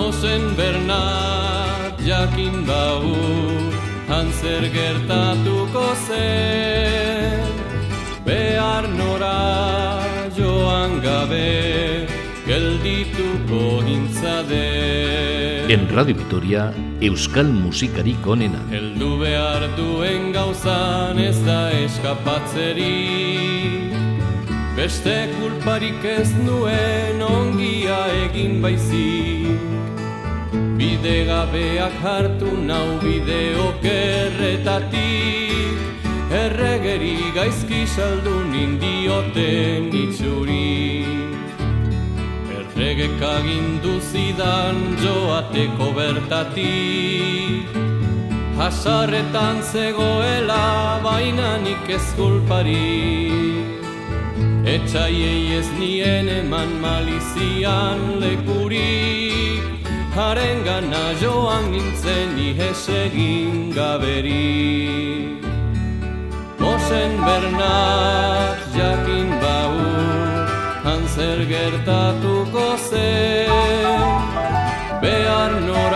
Mosen Bernat jakin bau Hanzer gertatuko zen. Behar nora joan gabe Geldituko nintzade En Radio Vitoria, Euskal Musikarik onena. Heldu behar duen gauzan ez da eskapatzeri Beste kulparik ez nuen ongia egin baizik. Bide gabeak hartu nau bide okerretatik. Erregeri gaizki saldu nindioten itxuri Erregek agindu zidan joateko bertatik. Hasarretan zegoela bainanik ez kulparik Etxaiei ez nien eman malizian lekurik Haren gana joan nintzen ihes egin gaberik Mosen Bernat jakin bau Hanzer gertatuko zen. Behar nora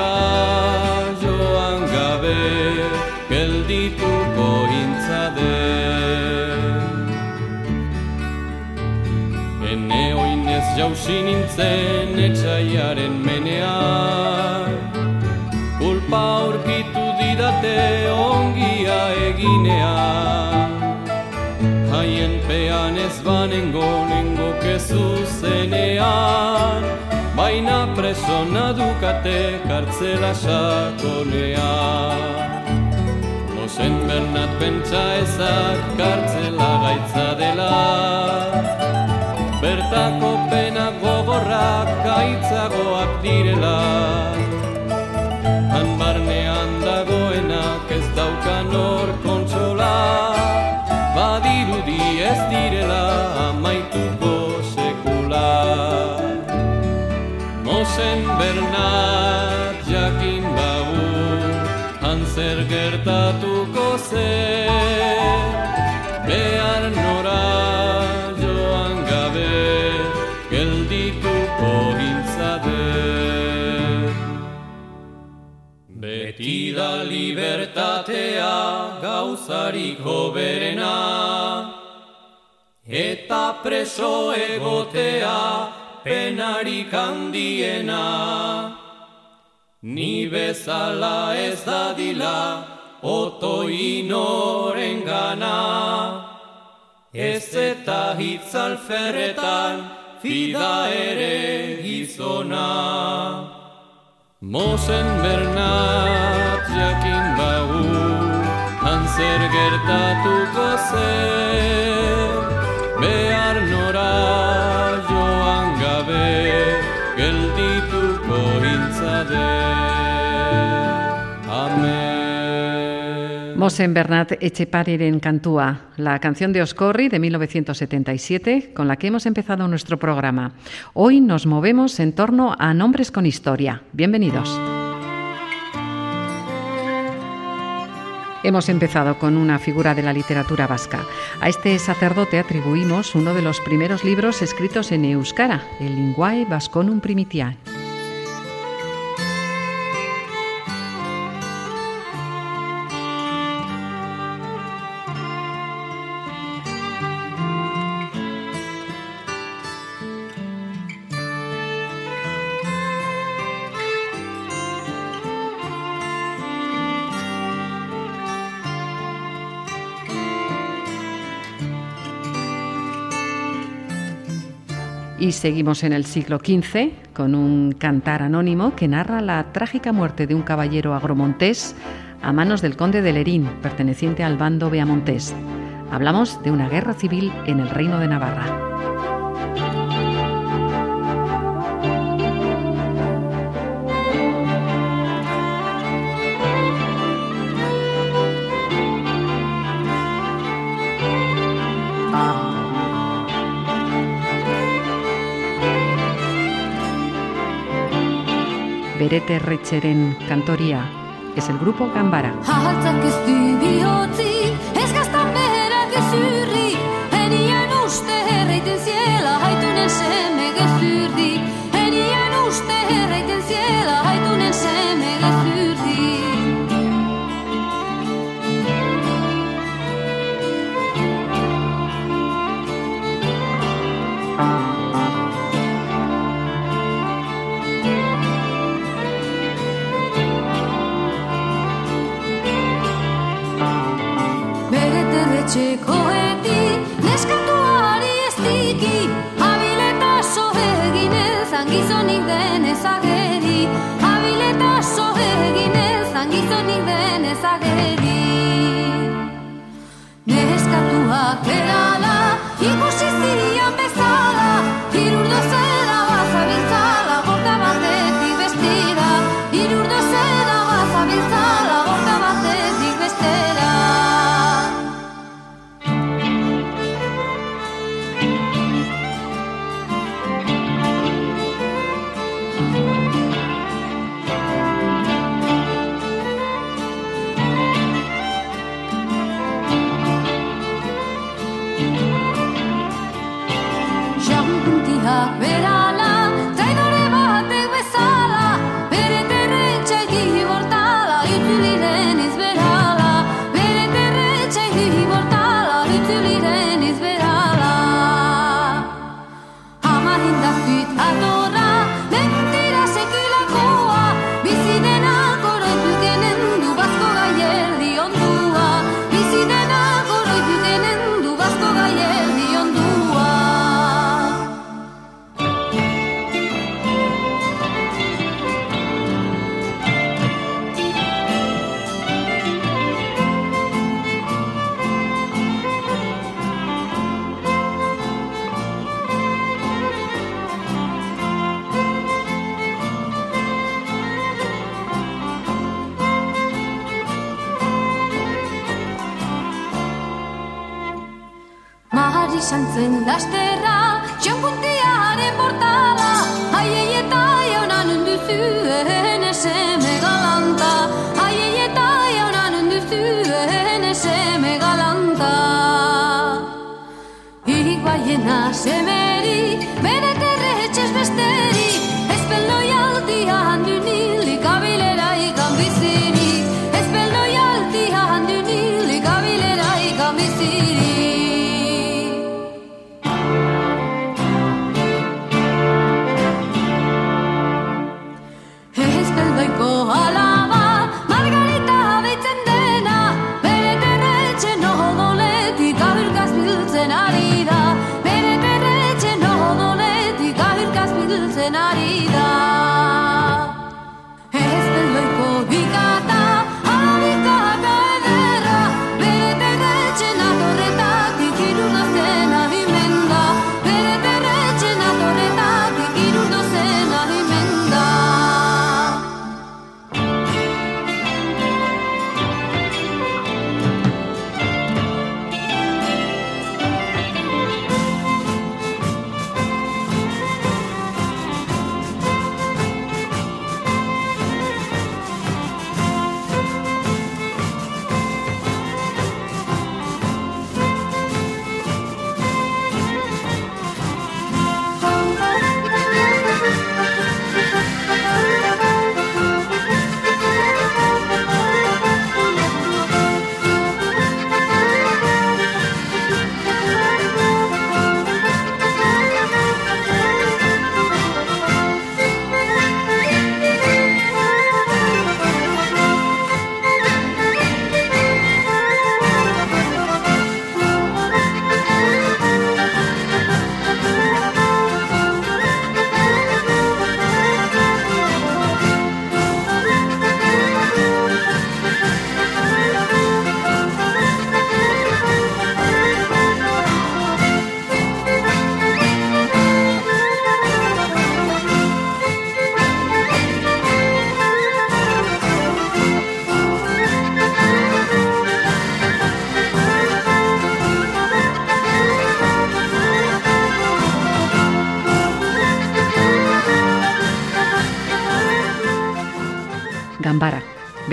jausi nintzen etxaiaren menean. Kulpa aurkitu didate ongia eginean. Haien pean ez banengo nengo kezu zenean. Baina preso nadukate kartzela sakonean. Mosen Bernat pentsa ezak kartzela gaitza dela Bertako pena gogorrak gaitzagoak direla. Han barnean dagoenak ez daukan hor kontsola. Badirudi ez direla amaituko sekula. Mosen Bernat jakin bau Hanzer gertatuko zen da libertatea gauzarik hoberena. Eta preso egotea penarik handiena. Ni bezala ez dadila oto inoren gana Ez eta hitz alferretan fida ere gizona Mosen Bernat jakin bau Hanzer gertatuko zen Mosen Bernat Echepariren Cantúa, la canción de Oscorri de 1977, con la que hemos empezado nuestro programa. Hoy nos movemos en torno a nombres con historia. Bienvenidos. Hemos empezado con una figura de la literatura vasca. A este sacerdote atribuimos uno de los primeros libros escritos en euskara, el Linguae Vasconum Primitiae. Seguimos en el siglo XV con un cantar anónimo que narra la trágica muerte de un caballero agromontés a manos del conde de Lerín, perteneciente al bando beamontés. Hablamos de una guerra civil en el reino de Navarra. Berete Retxeren kantoria es el grupo Gambara.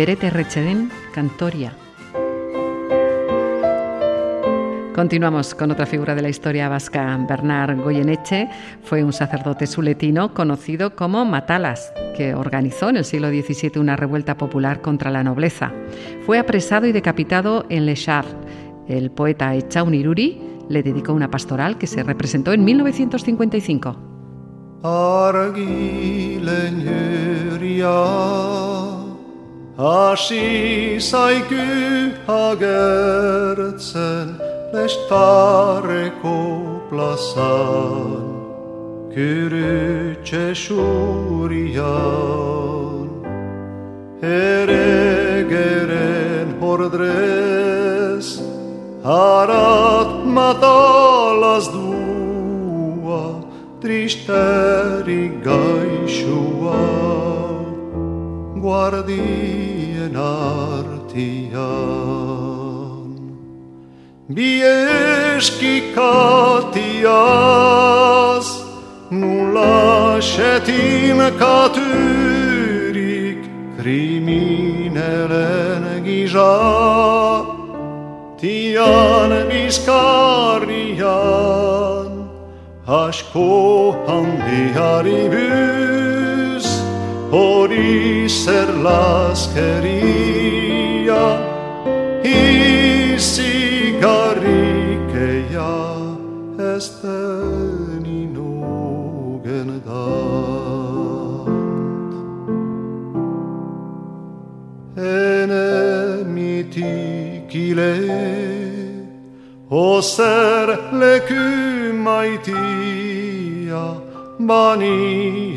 Beret Rechedén, Cantoria. Continuamos con otra figura de la historia vasca. Bernard Goyeneche fue un sacerdote suletino conocido como Matalas, que organizó en el siglo XVII una revuelta popular contra la nobleza. Fue apresado y decapitado en Le Char. El poeta Echauniruri le dedicó una pastoral que se representó en 1955. Asi saiky hagertsen, lest tare koplasan, kyrytse suurian. Heregeren hordres, harat matalas dua, tristeri gaisua, guardia. artian Bieski katias Nulla shetim katyrik Kriminelen gizha Tian miskarian Ashko handi haribur hori zer laskeria, isigarrikeia ez den inogen dant. Ene mitikile, oser leku maitia, banian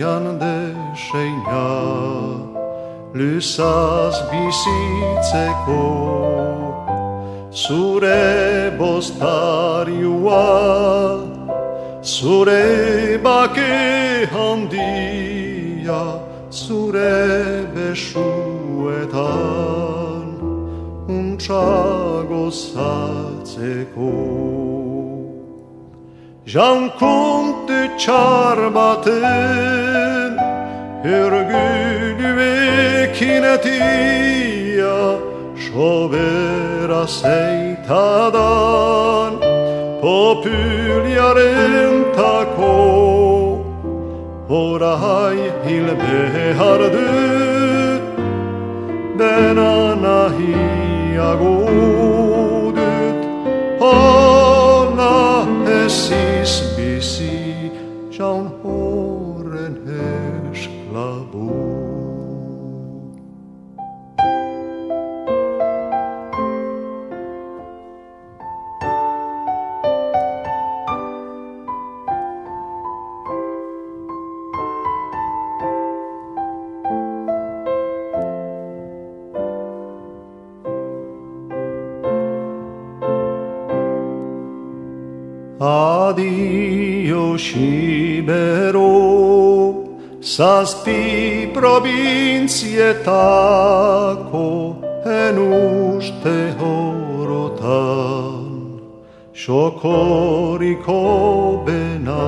lysaz bizitzeko, zure bostariua, zure bake handia, zure besuetan, untsago zatzeko. Jan konte txar Ergül ve kinetiya Şovera seytadan. Popülyarın tako Horay hilbe hardut Ben anahi agudut Ona esis bisi Çaun Adio Scibero, saspi provincietaco, en uste horotan, shokorico bena.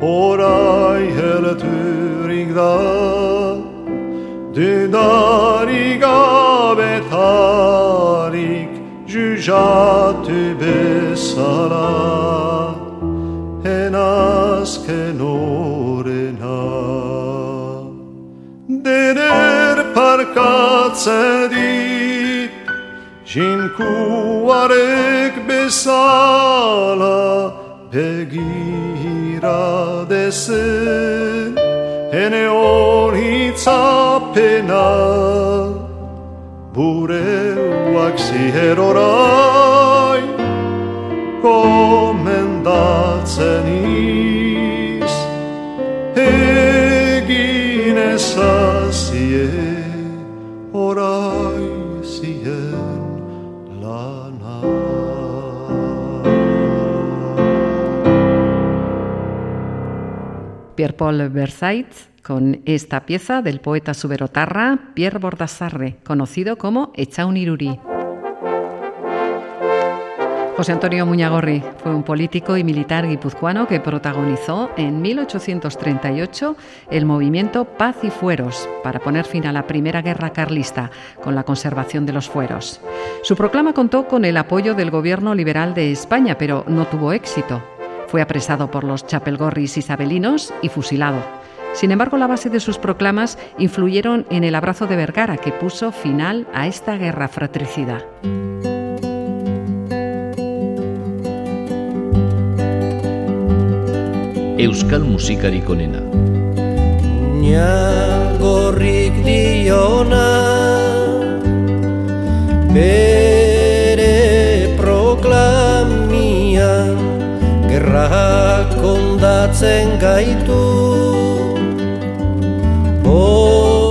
Orai helturig da, dydarig avetarig, jujatu besala, enas kenorena. Dener parkatzen dit, Jinkuarek bezala begira dezen, ene horitzapena, bureuak ziher orai, komendatzen iz, egin lana. Pierre-Paul Versailles con esta pieza del poeta suberotarra Pierre Bordasarre, conocido como Echauniruri. José Antonio Muñagorri fue un político y militar guipuzcoano que protagonizó en 1838 el movimiento Paz y Fueros para poner fin a la Primera Guerra Carlista con la conservación de los fueros. Su proclama contó con el apoyo del gobierno liberal de España, pero no tuvo éxito. Fue apresado por los chapelgorris isabelinos y fusilado. Sin embargo, la base de sus proclamas influyeron en el abrazo de Vergara, que puso final a esta guerra fratricida. euskal musikarik onena. Niagorrik diona bere proklamia gerra kondatzen gaitu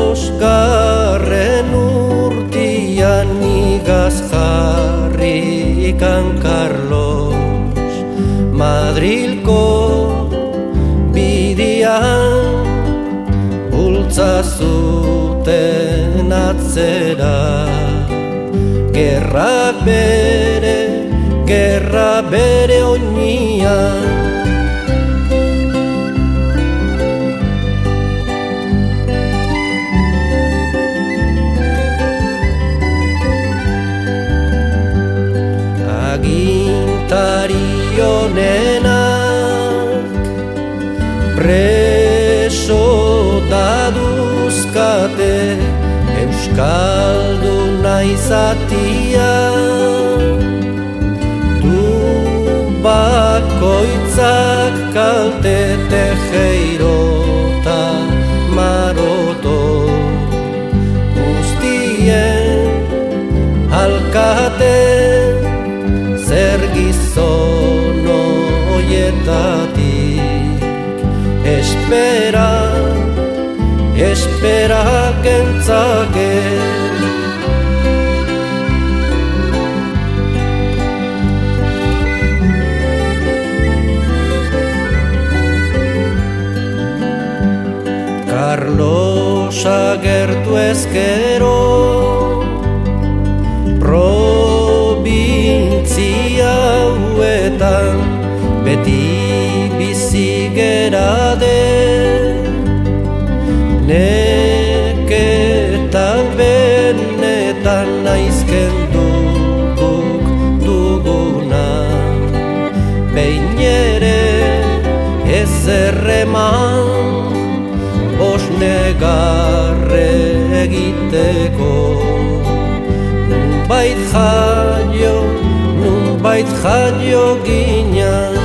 Oskarren urtian nigaz jarri ikan Carlos Madrilko bidian bultza zuten atzera. Gerra bere, gerra bere oinian euskaldu naizatia du bakoitzak kalte tejeirota maroto guztien alkate zer gizon oietatik espera, espera gentzake Carlos agertu ezkero Probintzia huetan beti bizi gerade erreman bosnegarre egiteko. Nunbait jaio, nunbait jaio ginen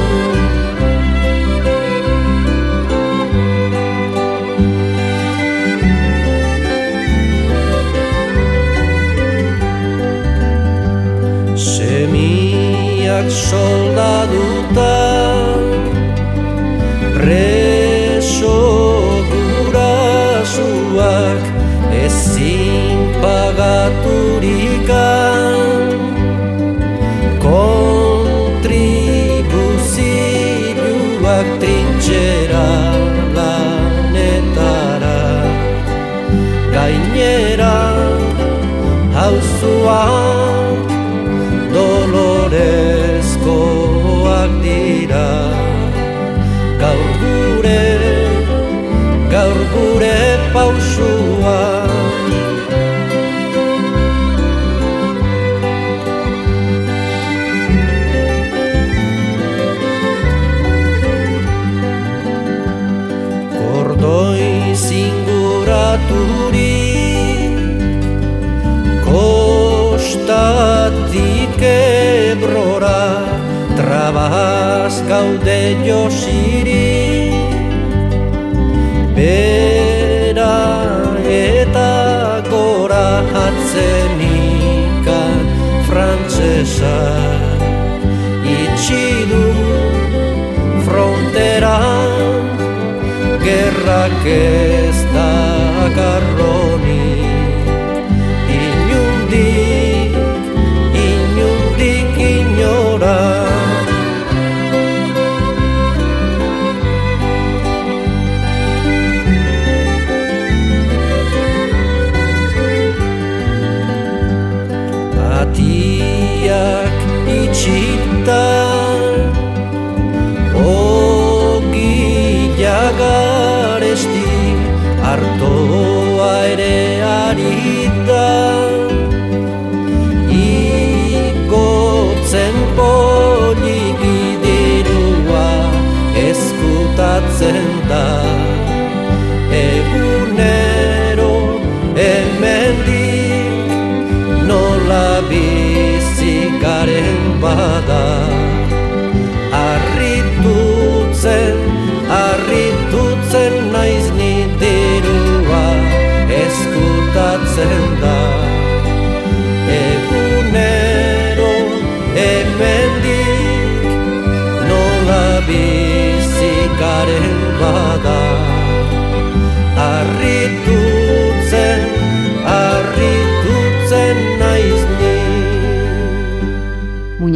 so Gaude josiri. Bera eta gora hatzen ikan frantzesa Itxi du fronteran Gerrak ez da garronik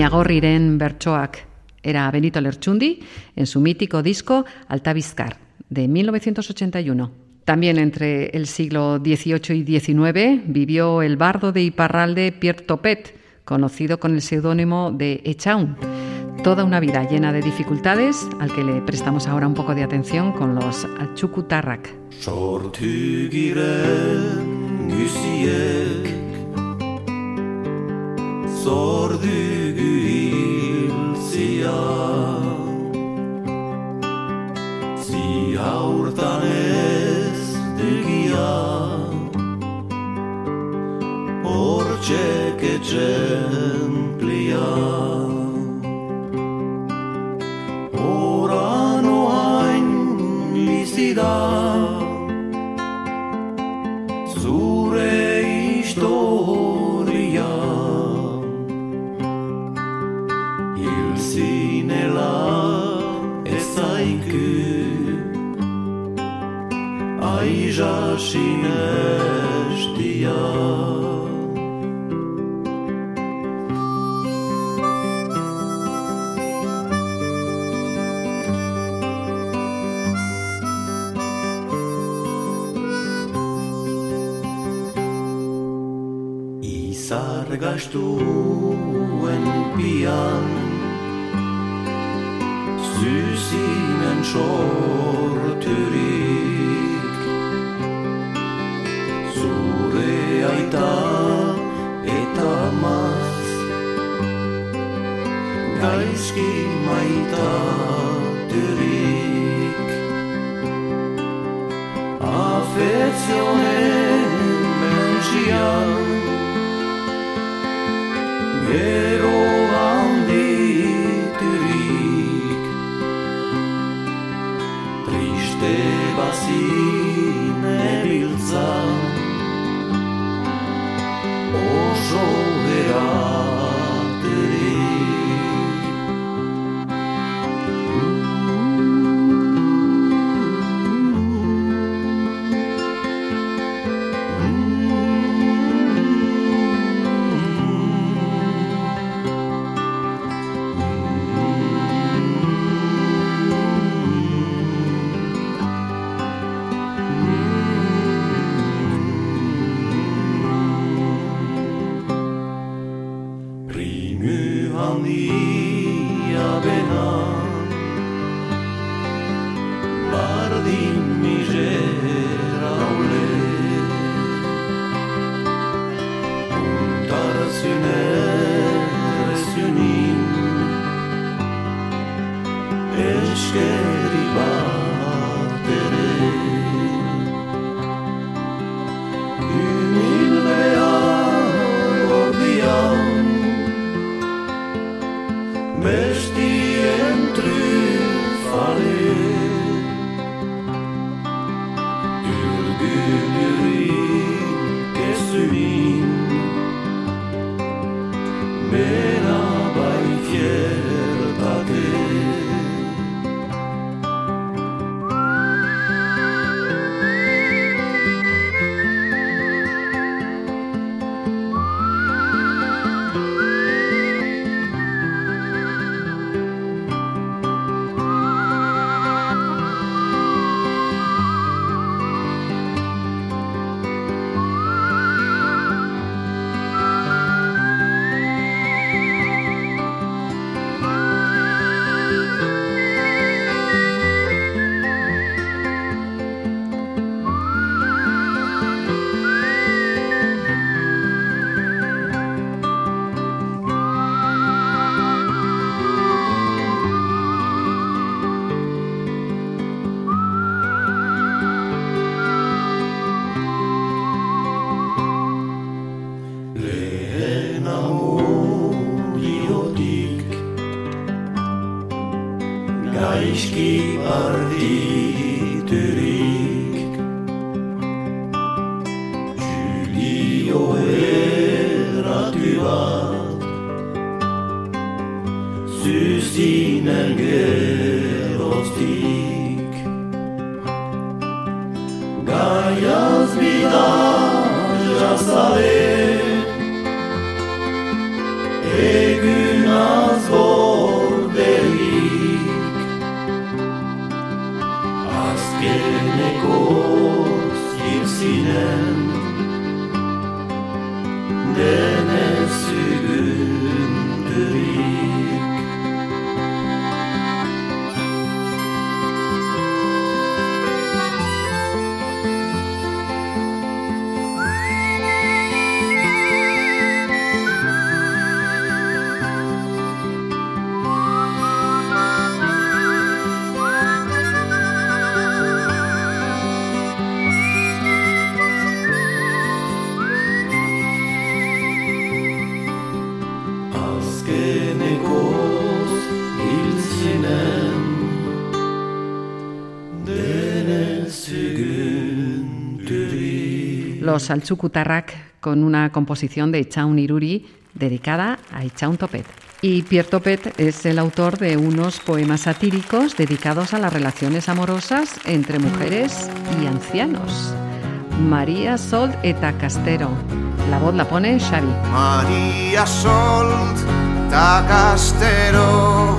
Iñagorriren bertsoak. Era Benito Lerchundi en su mítico disco Altavizcar, de 1981. También entre el siglo XVIII y XIX vivió el bardo de Iparralde Pierre Topet, conocido con el seudónimo de Echaun. Toda una vida llena de dificultades, al que le prestamos ahora un poco de atención con los Achukutarrak. Sortugiren gusiek Zordugu hilzia Zia urtan ez dugia Hortxek etxemplia Oran oain lizida színes diák. salgas en pian Süßinen Schortürin Gaizki maitaturik Afezionen bentsian Gero handiturik Triste bazine biltza. Oso eraterik Los Alchucutarrak con una composición de Chaun Iruri dedicada a Ichaun Topet. Y Pierre Topet es el autor de unos poemas satíricos dedicados a las relaciones amorosas entre mujeres y ancianos. María Solt eta Castero. La voz la pone Xavi. Maria Solt ta Castero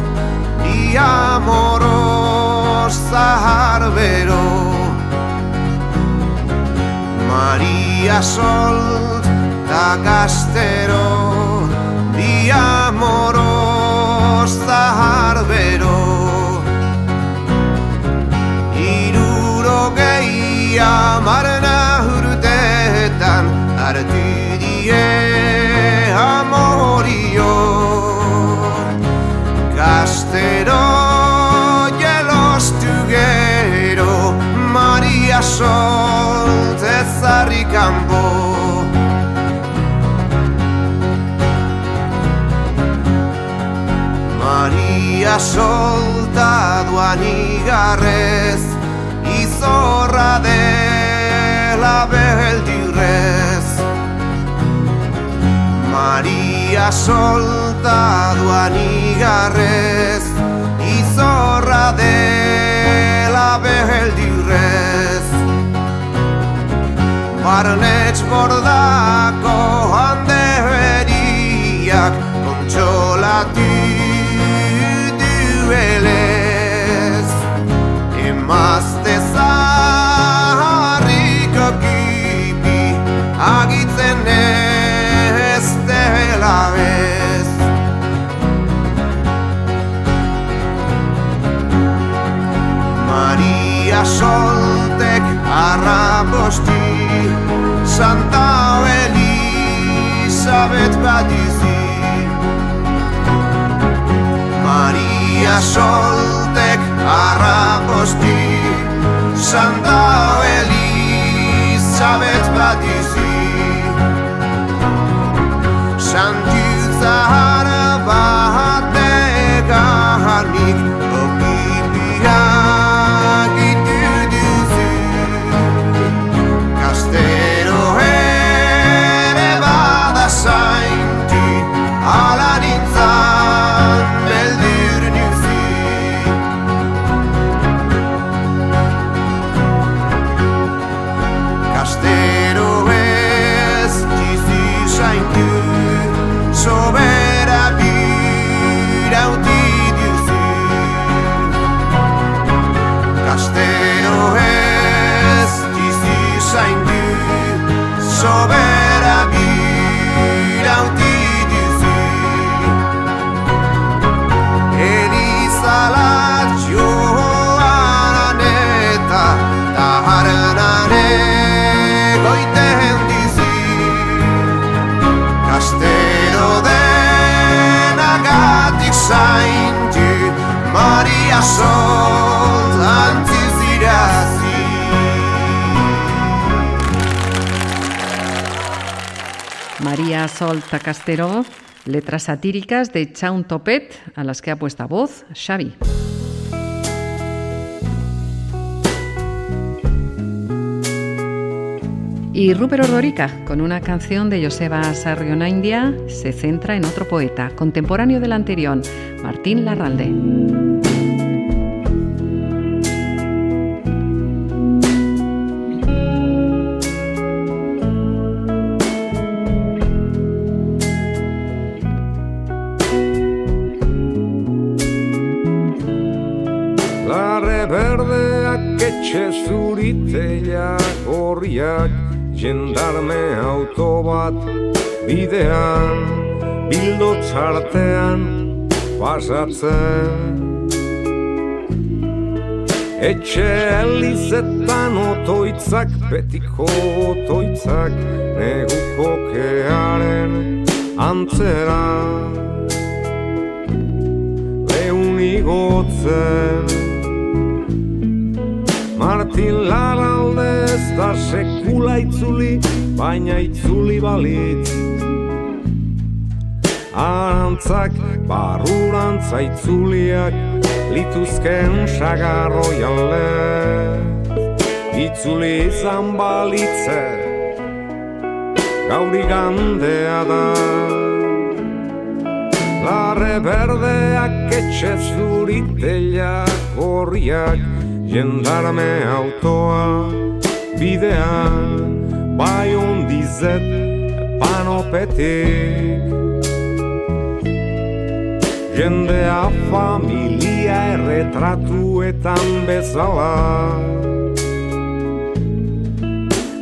Di amoros zahar bero Maria Solt ta Castero Di amoros zahar bero Irurogei amarna Maria Solta duan igarrez Izorra dela beldirrez Maria Solta duan igarrez Izorra dela beldirrez Barnetx bordako Elisabet badizi. Maria Soltek arrabosti Santa Elisabet badizi María Solta Castero, letras satíricas de Chaun Topet, a las que ha puesto voz Xavi. Y Rupert Ordorica, con una canción de Joseba Sarriona India, se centra en otro poeta, contemporáneo del anterior, Martín Larralde. Horriak Jendarme auto bat bidean Bildo txartean pasatzen. Etxe elizetan otoitzak, betiko otoitzak Neguko kearen antzera. Leun igotzen Martin Laralde ez da sekula itzuli, baina itzuli balitz. Arantzak barurantza itzuliak lituzken sagarroi alde Itzuli izan balitze gauri gandea da. Larre berdeak etxe zuriteak horriak jendarme autoa bidean bai ondizet panopetik. Jendea familia erretratuetan bezala.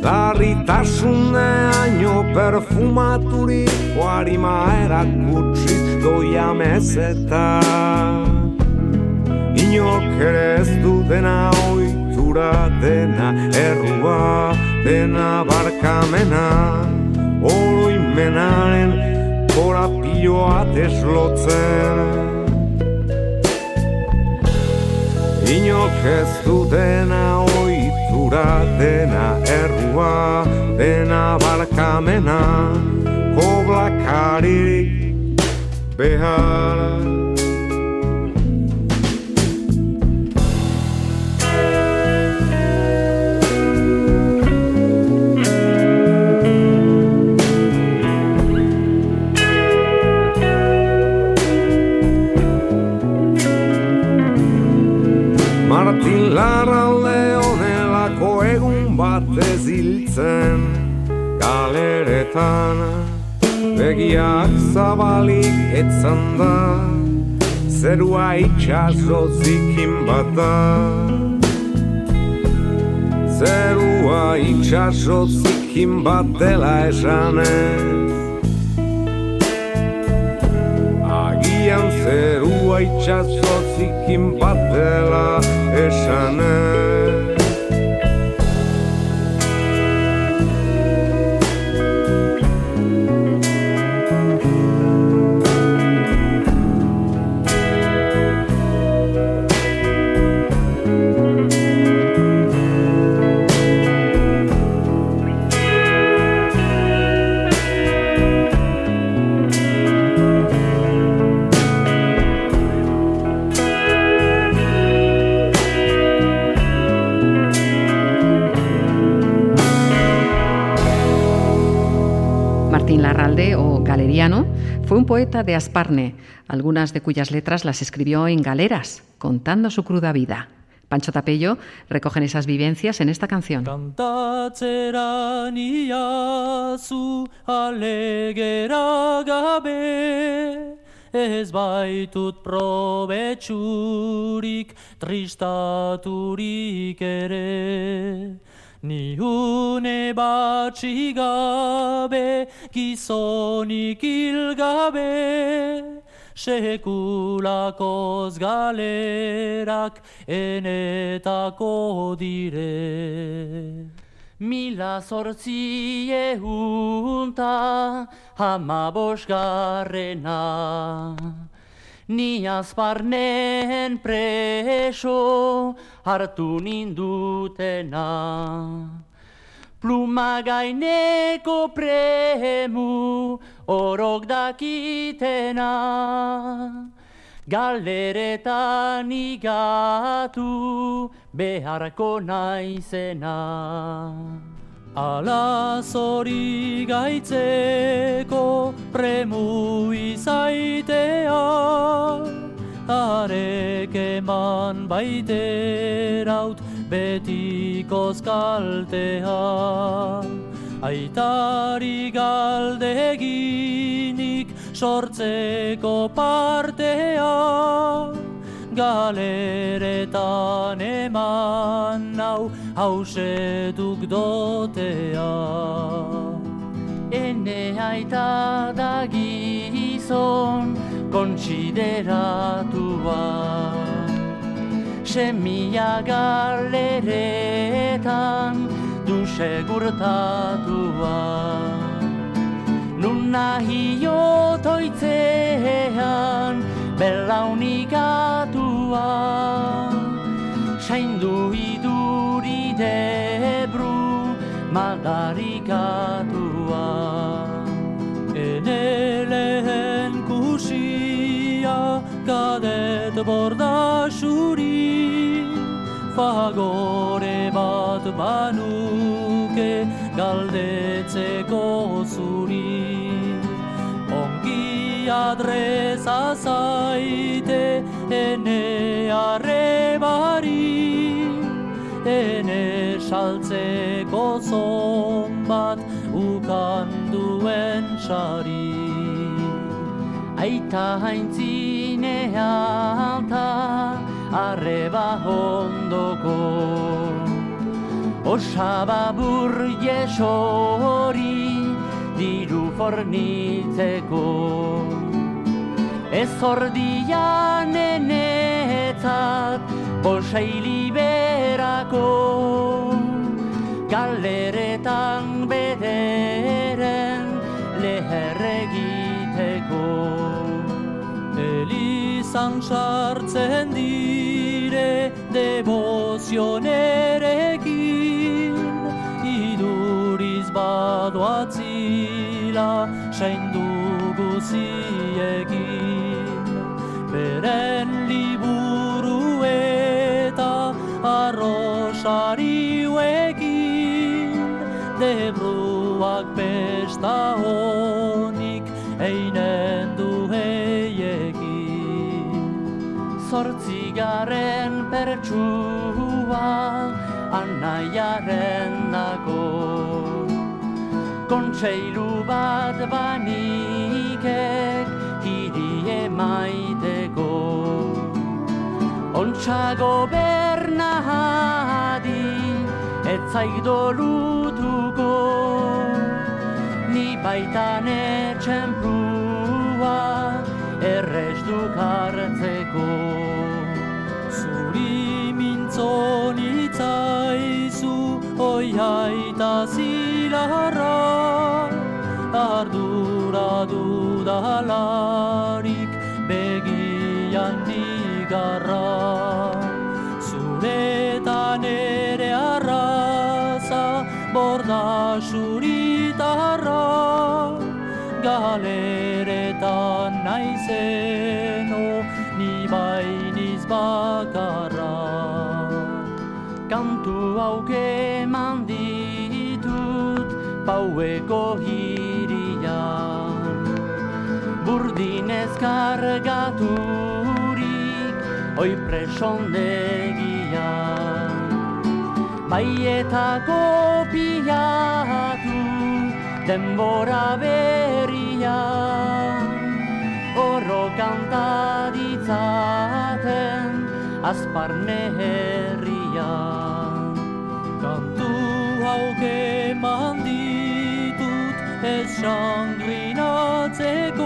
Larritasuneaino perfumaturik Oarima erakutsiz doia mezeta Inok ere ez du dena oitura dena Errua dena barkamena. Oroimenaren korapioa deslotzen. Inok ez du dena oitura dena errua dena barkamena. Koblakaririk behar hiltzen Galeretan. Begiak zabalik etzan da Zerua itxaso zikin bat da Zerua itxaso zikin bat dela esanez. Agian zerua itxaso zikin bat dela esanez fue un poeta de Asparne, algunas de cuyas letras las escribió en galeras, contando su cruda vida. Pancho Tapello recogen esas vivencias en esta canción. Baitut Ni une batxi gabe gizonik hil gabe Sekulakoz galerak enetako dire. Mila zortzi ehunta hama Ni azparnen preso hartu nindutena. Pluma gaineko premu orok dakitena. Galderetan igatu beharko naizena. Ala zori gaitzeko premu izaitea, arek eman baiteraut betikoz kaltea. Aitari galdeginik sortzeko partea, galeretan eman nau hausetuk dotea. Ene aita da gizon kontsideratua, semia galeretan du segurtatua. Nun nahi otoitzean belaunikatua Saindu iduri debru madarikatua Ene lehen kusia kadet borda xuri fagore bat banuke galdetzeko zuri. Ongi adreza zaite ene arrebari ene saltzeko zon bat ukan duen sari. Aita haintzine alta arreba ondoko. Osaba burjes hori diru fornitzeko Ez ordian enetzat posai liberako. Galeretan bederen leherregiteko Elizan sartzen dire devozionerekin Iduriz badoatzila saindu guziekin Beren liburu eta arrosarioekin Debruak pesta honik einen du heiekin. Zortzigaren pertsua anaiaren dago. Kontseilu bat banikek hiri emaiteko Ontsa gobernadi ez zaik dolutuko Ni baitan etxen prua errez dukartzeko Zuri mintzon itzaizu oi zilarra Ardura dudalarik Galeretan naizeno ni bainiz bakarra Kantu hauke manditut paueko hirian Burdinez kargaturik oi presondegian Baietako piatu denbora berrian Horro kanta ditzaten azparne herrian Kantu hauke manditut ez sangrinatzeko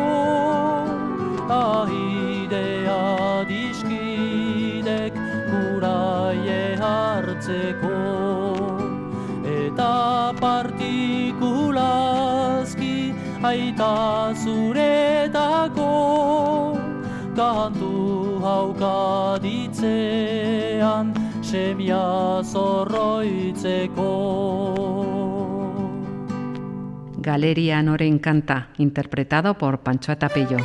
Zorroitzeko Galeria Noren Canta, interpretado por Pancho Atapello.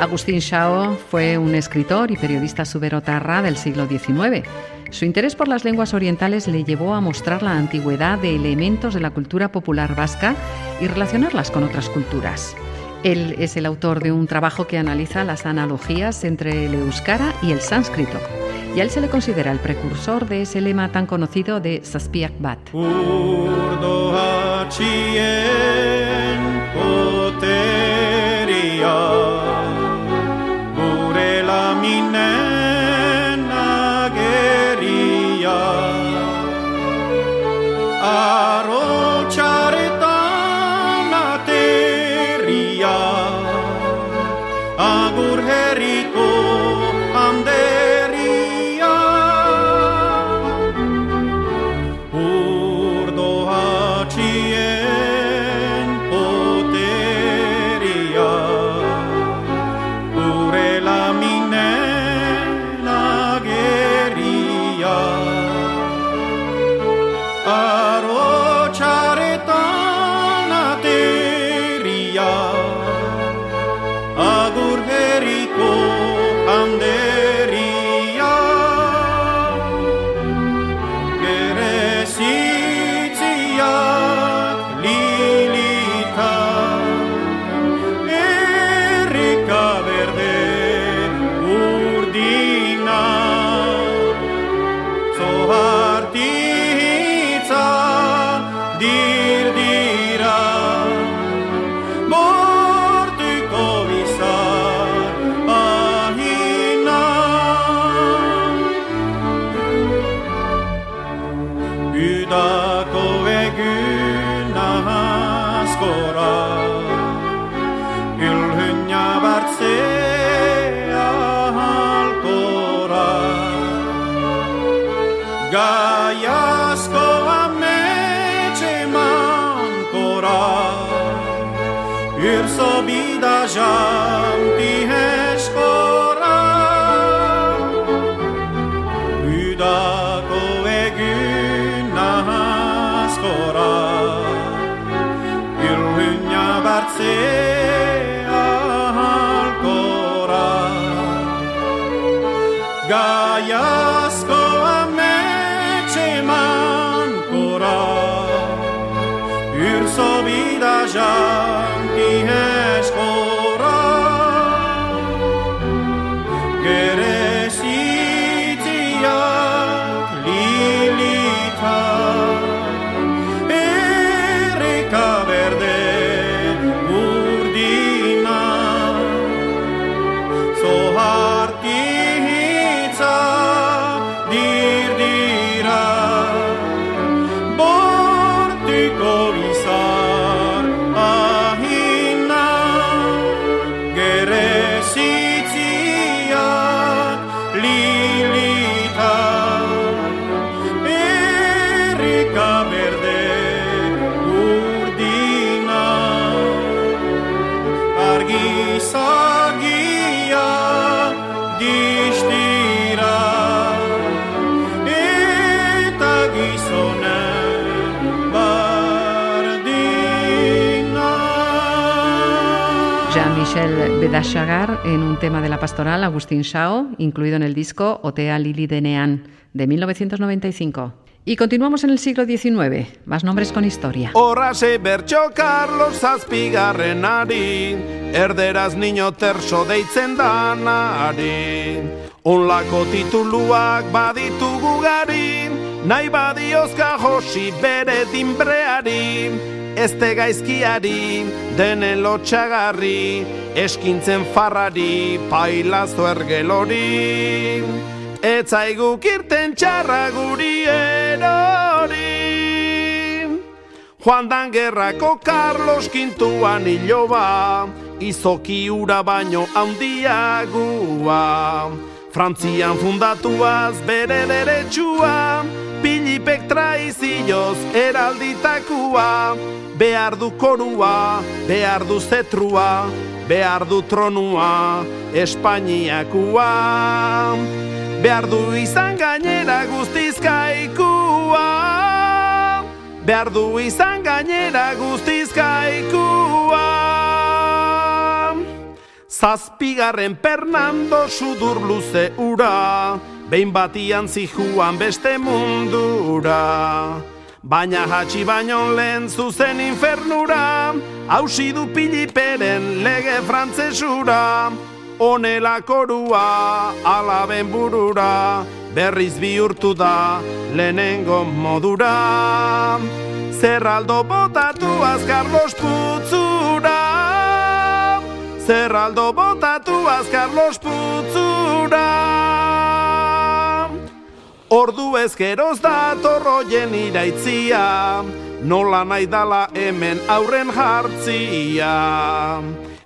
Agustín Shao fue un escritor y periodista suberotarra del siglo XIX. Su interés por las lenguas orientales le llevó a mostrar la antigüedad de elementos de la cultura popular vasca y relacionarlas con otras culturas. Él es el autor de un trabajo que analiza las analogías entre el euskara y el sánscrito. Y a él se le considera el precursor de ese lema tan conocido de Saspiak Bat. yeah. Jean-Michel Bedachagar en un tema de la pastoral Agustín Shao, incluido en el disco Otea Lili de Nean, de 1995. Y continuamos en el siglo XIX, más nombres con historia. Horrase bertxo Carlos zazpigarrenari, erderaz niño terso deitzen danari. Onlako tituluak baditugu gari, nahi badiozka josi bere dinbreari. Ezte gaizkiari, denen lotxagarri, eskintzen farrari, pailazo ergelori. Etzaiguk irten txarra guri erori. Juan dan gerrako Carlos kintuan iloba, izoki ura baino handiagua. Frantzian fundatuaz bere deretsua, Pilipek traizioz eralditakua, behar du korua, behar du zetrua, behar du tronua, Espainiakua. Behar du izan gainera guztizkaikua, behar du izan gainera guztizkaikua. Zazpigarren Fernando sudur luze ura, behin batian zijuan beste mundura. Baina hatxi baino lehen zuzen infernura, hausi du piliperen lege frantzesura. Honela korua alaben burura, berriz bihurtu da lehenengo modura. Zerraldo botatu Carlos putzura, Zerraldo botatu Carlos putzura. Ordu ezkeroz da torroien iraitzia, nola nahi dala hemen aurren jartzia.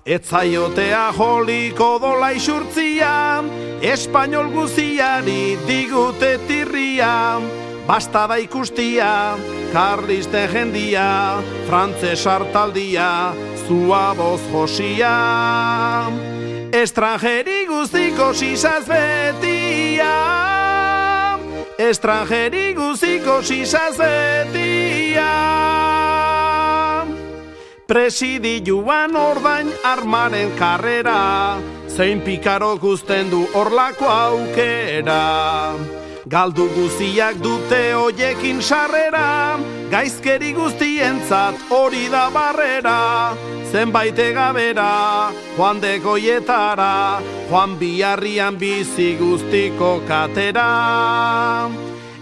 Etzaiotea joliko dola isurtzia, espainol guziari digute tirria, basta da ikustia, karliste jendia, frantses hartaldia, zua boz josia. Estrangeri guztiko sisaz betia, estrangeri guztiko sisaz betia. Presidi joan ordain armaren karrera, zein pikaro guzten du orlako aukera. Galdu guztiak dute hoiekin sarrera, gaizkeri guztientzat hori da barrera. Zenbait egabera, joan de goietara, joan biharrian bizi guztiko katera.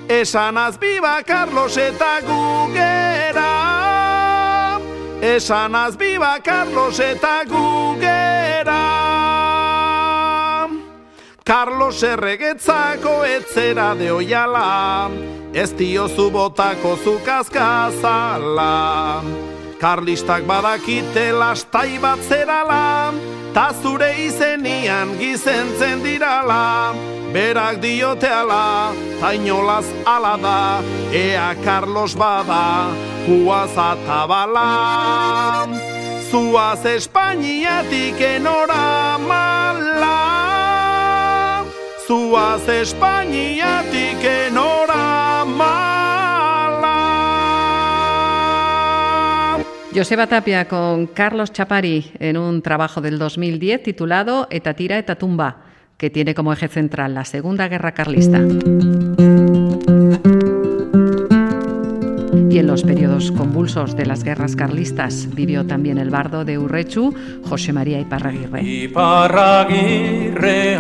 Esanaz biba Carlos eta gugera, Esanaz biba Carlos eta gugera. Carlos erregetzako etzera de oiala, ez diozu botako zukazkazala. Karlistak badakite lastai bat zerala, ta zure izenian gizentzen dirala. Berak dioteala, ta inolaz ala da, ea Carlos bada, huaz atabala. Zuaz Espainiatik enora mala, zuaz Espainiatik enora mala. Joseba Tapia con Carlos Chapari en un trabajo del 2010 titulado Eta tira eta tumba, que tiene como eje central la Segunda Guerra Carlista. Y en los periodos convulsos de las guerras carlistas vivió también el bardo de Urrechu, José María Iparraguirre. Iparraguirre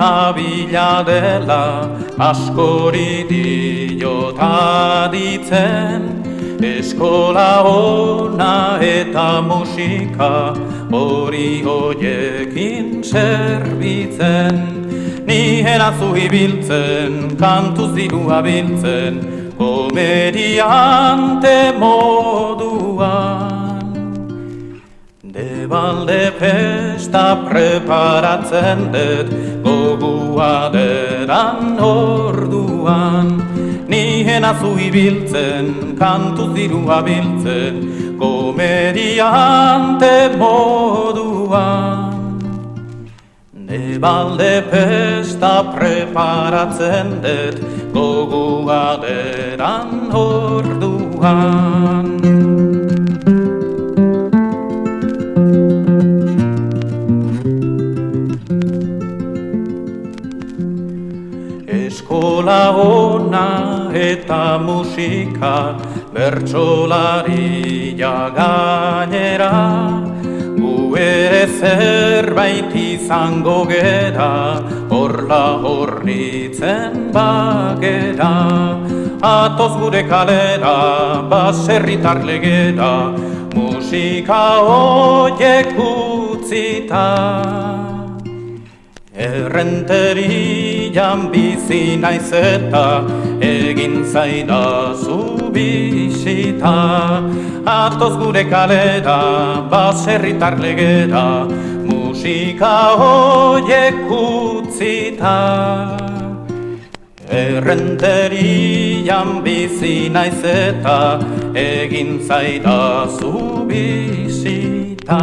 ditzen, eskola ona eta musika, hori hoiekin zerbitzen. Ni erazu ibiltzen, kantuz dirua biltzen, komediante moduan De balde festa preparatzen dut gogua deran orduan Ni henazu ibiltzen, kantu zirua biltzen komediante moduan De balde festa preparatzen dut gogua deran orduan. Eskola ona eta musika bertsolari gainera Gu ere zerbait izango gera Horla horritzen bagera. Atoz gure kalera, baserritar legera Musika hoiek utzita Errenterian bizi naiz eta egin zaidazu bisita. Atoz gure kalera, baserritar legera Musika hoiek utzita. Errenterian bizi naiz eta egin zaidazu bisita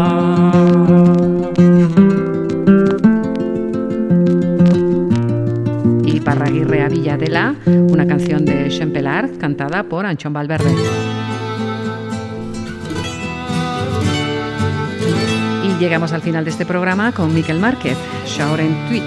Parraguirre a Villadela, una canción de Champelar cantada por Anchón Valverde. Y llegamos al final de este programa con Miquel Márquez, Shower en Tweet.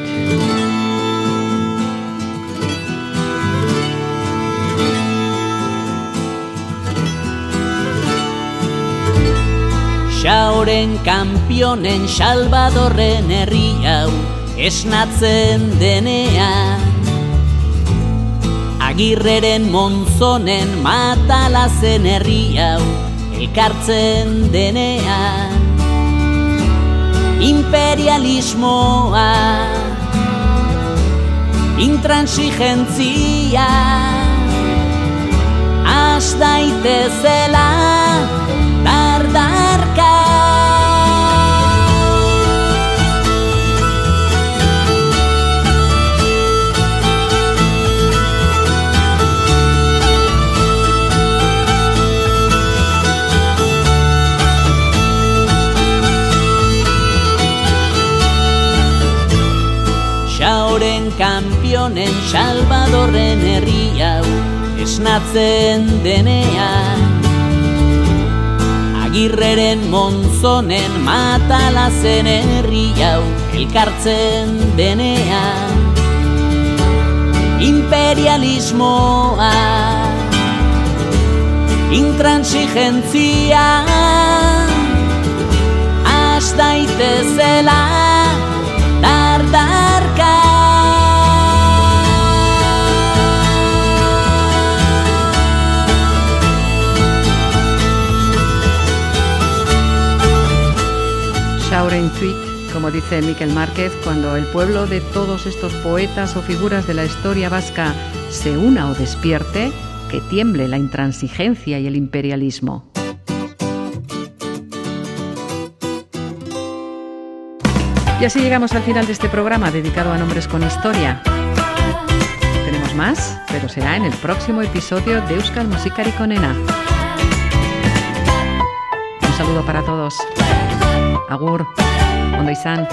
Xauren kampionen Salvadorren herri hau esnatzen denean Agirreren monzonen matalazen herri hau elkartzen denean. Imperialismoa Intransigentzia Az daitezela kampionen Salvadorren herri hau esnatzen denean. Agirreren monzonen matalazen herri hau elkartzen denean. Imperialismoa Intransigentzia Az Tweet, como dice Miquel Márquez, cuando el pueblo de todos estos poetas o figuras de la historia vasca se una o despierte, que tiemble la intransigencia y el imperialismo. Y así llegamos al final de este programa dedicado a nombres con historia. Tenemos más, pero será en el próximo episodio de Euskal Musikari Konena. Un saludo para todos. Agur, ondo izan.